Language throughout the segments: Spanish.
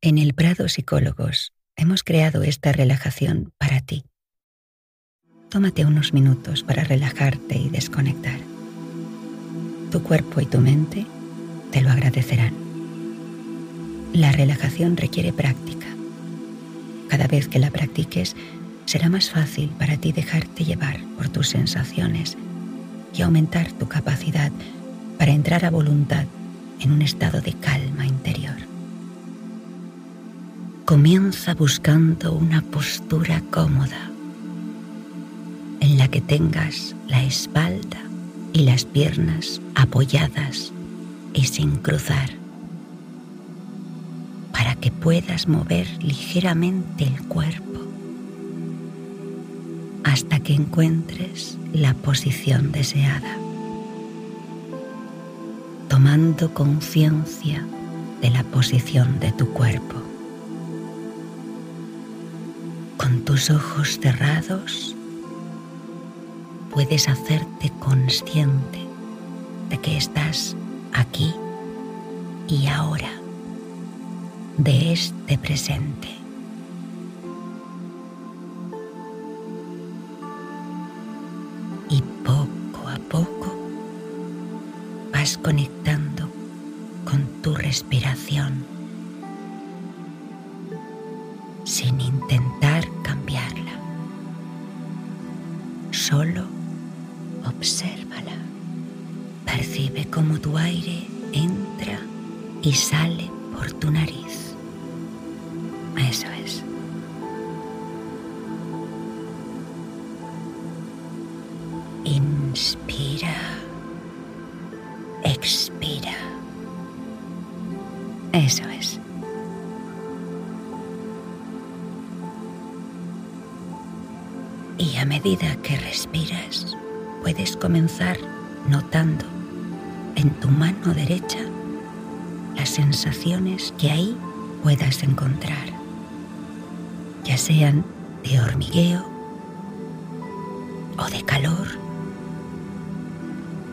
En el Prado Psicólogos hemos creado esta relajación para ti. Tómate unos minutos para relajarte y desconectar. Tu cuerpo y tu mente te lo agradecerán. La relajación requiere práctica. Cada vez que la practiques, será más fácil para ti dejarte llevar por tus sensaciones y aumentar tu capacidad para entrar a voluntad en un estado de calma interior. Comienza buscando una postura cómoda en la que tengas la espalda y las piernas apoyadas y sin cruzar para que puedas mover ligeramente el cuerpo hasta que encuentres la posición deseada, tomando conciencia de la posición de tu cuerpo. Tus ojos cerrados puedes hacerte consciente de que estás aquí y ahora, de este presente. Y poco a poco vas conectando con tu respiración sin intentar y sale por tu nariz. Eso es. Inspira. Expira. Eso es. Y a medida que respiras, puedes comenzar notando en tu mano derecha las sensaciones que ahí puedas encontrar, ya sean de hormigueo o de calor,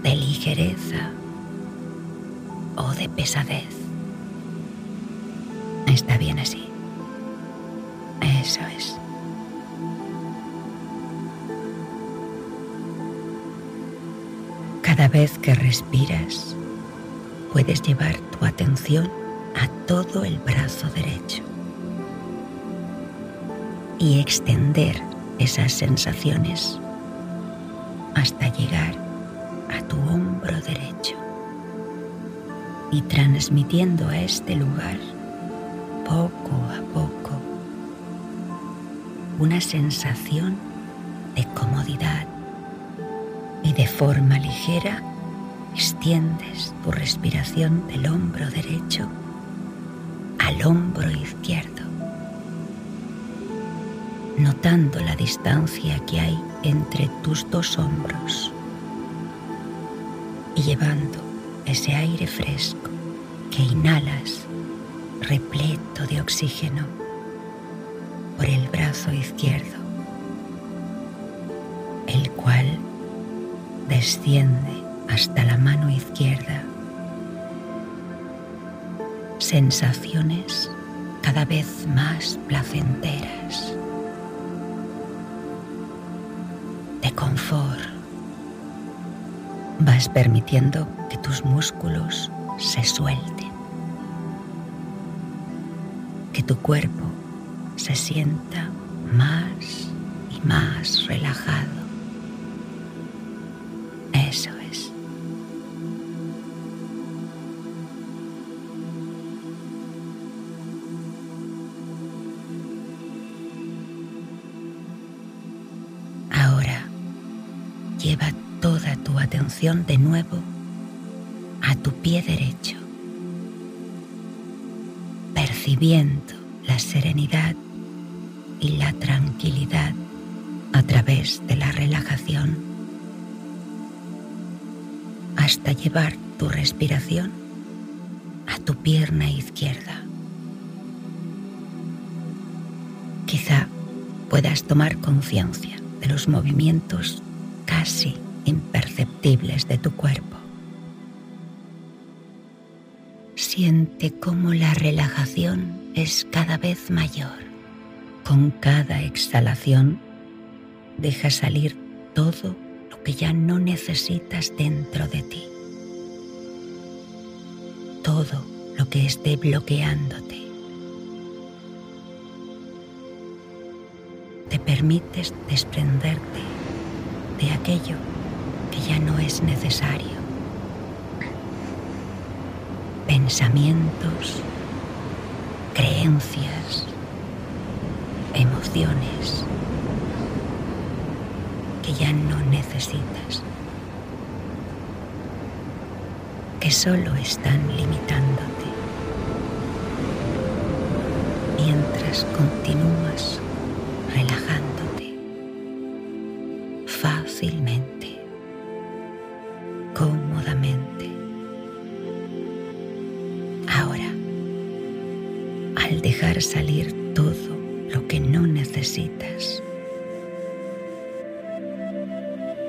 de ligereza o de pesadez. Está bien así. Eso es. Cada vez que respiras, puedes llevar tu atención a todo el brazo derecho y extender esas sensaciones hasta llegar a tu hombro derecho y transmitiendo a este lugar poco a poco una sensación de comodidad y de forma ligera extiendes tu respiración del hombro derecho al hombro izquierdo, notando la distancia que hay entre tus dos hombros y llevando ese aire fresco que inhalas repleto de oxígeno por el brazo izquierdo, el cual desciende hasta la mano izquierda. Sensaciones cada vez más placenteras, de confort. Vas permitiendo que tus músculos se suelten, que tu cuerpo se sienta más y más relajado. De nuevo a tu pie derecho, percibiendo la serenidad y la tranquilidad a través de la relajación hasta llevar tu respiración a tu pierna izquierda. Quizá puedas tomar conciencia de los movimientos casi imperceptibles de tu cuerpo. Siente cómo la relajación es cada vez mayor. Con cada exhalación deja salir todo lo que ya no necesitas dentro de ti. Todo lo que esté bloqueándote. Te permites desprenderte de aquello que ya no es necesario. Pensamientos, creencias, emociones que ya no necesitas, que solo están limitándote mientras continúas al dejar salir todo lo que no necesitas,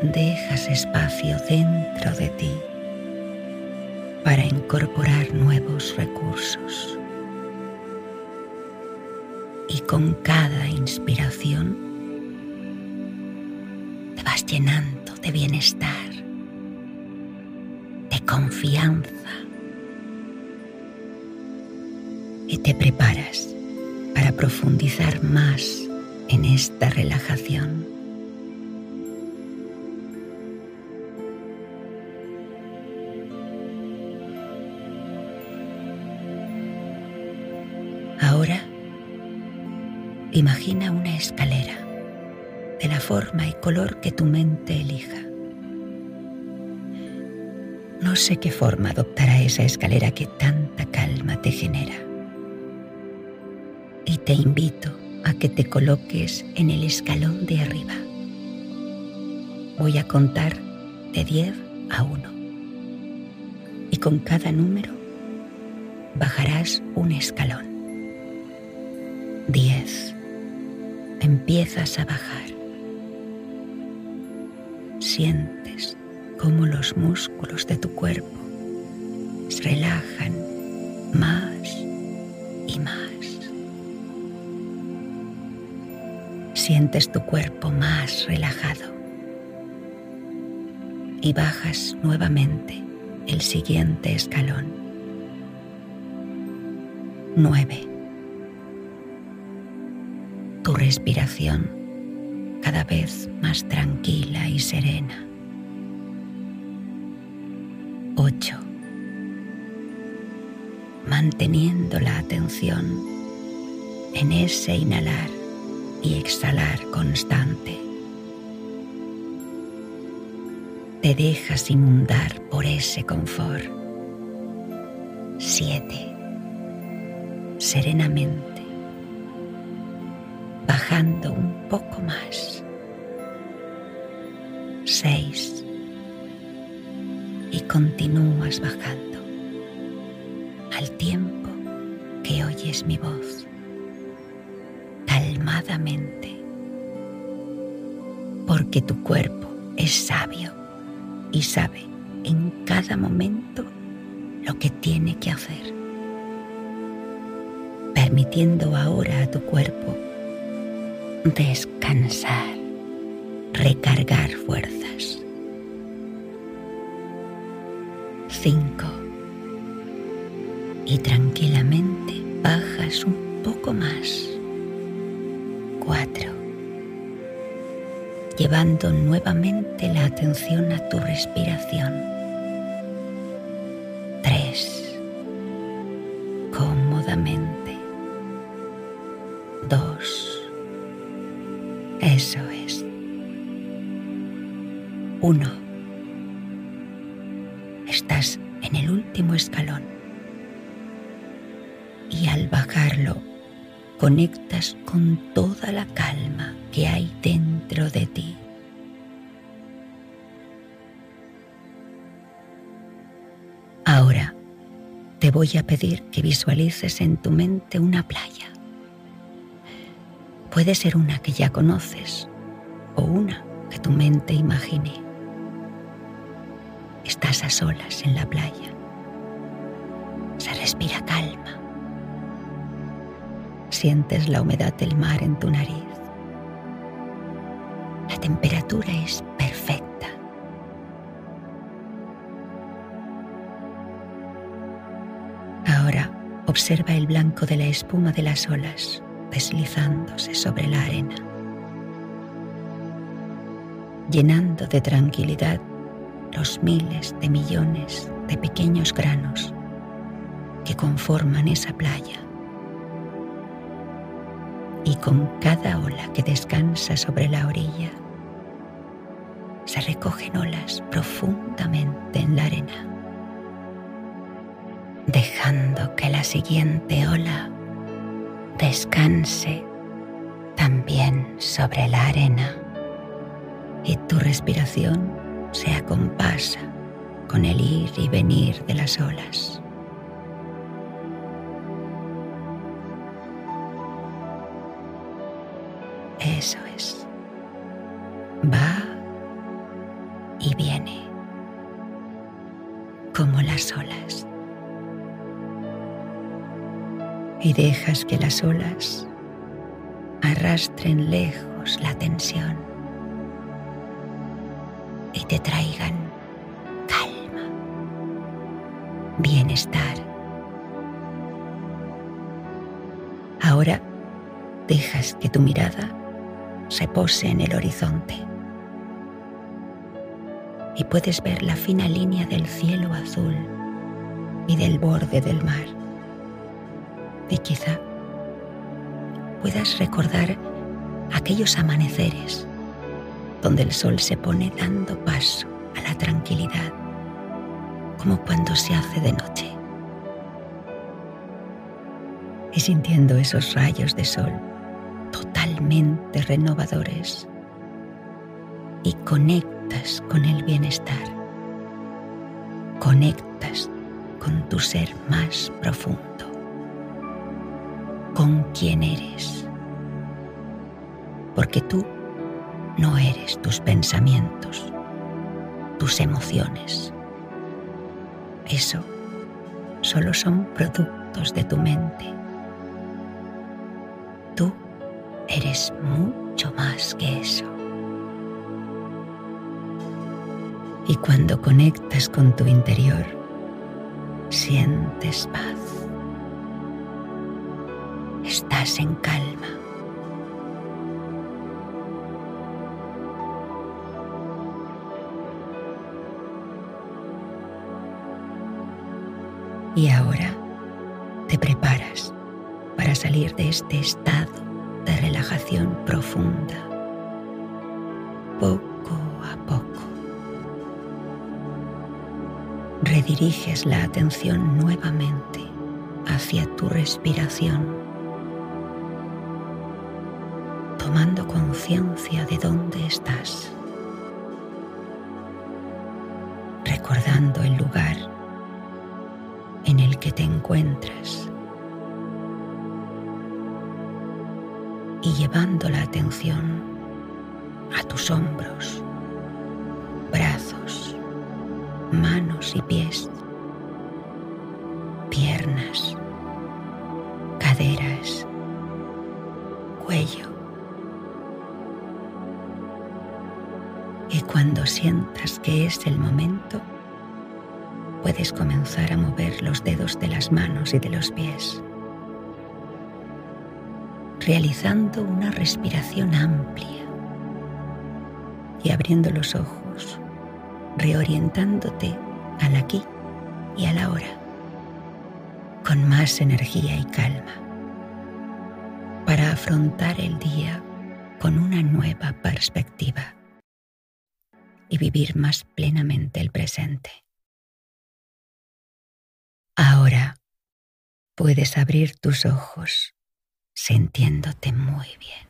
dejas espacio dentro de ti para incorporar nuevos recursos. Y con cada inspiración te vas llenando de bienestar, de confianza y te preparas para profundizar más en esta relajación. Ahora imagina una escalera de la forma y color que tu mente elija. No sé qué forma adoptará esa escalera que tanta calma te genera. Y te invito a que te coloques en el escalón de arriba. Voy a contar de 10 a 1. Y con cada número bajarás un escalón. 10. Empiezas a bajar. Sientes cómo los músculos de tu cuerpo se relajan más y más. Sientes tu cuerpo más relajado y bajas nuevamente el siguiente escalón. 9 tu respiración cada vez más tranquila y serena. 8. Manteniendo la atención en ese inhalar y exhalar constante. Te dejas inundar por ese confort. 7. Serenamente bajando un poco más. Seis. Y continúas bajando al tiempo que oyes mi voz, porque tu cuerpo es sabio y sabe en cada momento lo que tiene que hacer, permitiendo ahora a tu cuerpo descansar, recargar fuerzas. 5. Y tranquilamente bajas un poco más. 4. Llevando nuevamente la atención a tu respiración. 3. Cómodamente. 2 eso es. Uno. Voy a pedir que visualices en tu mente una playa. Puede ser una que ya conoces o una que tu mente imagine. Estás a solas en la playa. Se Respira calma. Sientes la humedad del mar en tu nariz. La temperatura es observa el blanco de la espuma de las olas deslizándose sobre la arena, llenando de tranquilidad los miles de millones de pequeños granos que conforman esa playa. Y con cada ola que descansa sobre la orilla, se recogen olas profundamente en la arena, dejando que la siguiente ola descanse también sobre la arena y tu respiración se acompasa con el ir y venir de las olas. Eso es. Va y viene como las olas. Y dejas que las olas arrastren lejos la tensión y te traigan calma, bienestar. Ahora dejas que tu mirada se pose en el horizonte y puedes ver la fina línea del cielo azul y del borde del mar. Y quizá puedas recordar aquellos amaneceres donde el sol se pone dando paso a la tranquilidad, como cuando se hace de noche. Y sintiendo esos rayos de sol totalmente renovadores y conectas con el bienestar, conectas con tu ser más profundo, con quien eres, porque tú no eres tus pensamientos, tus emociones. Eso solo son productos de tu mente. Tú eres mucho más que eso. Y cuando conectas con tu interior, sientes paz. En calma. Y ahora te preparas para salir de este estado de relajación profunda, poco a poco. Rediriges la atención nuevamente hacia tu respiración, tomando conciencia de dónde estás, recordando el lugar en el que te encuentras y llevando la atención a tus hombros, brazos, manos y pies, piernas, cuando sientas que es el momento, puedes comenzar a mover los dedos de las manos y de los pies, realizando una respiración amplia y abriendo los ojos, reorientándote al aquí y a la hora, con más energía y calma, para afrontar el día con una nueva perspectiva y vivir más plenamente el presente. Ahora puedes abrir tus ojos sintiéndote muy bien.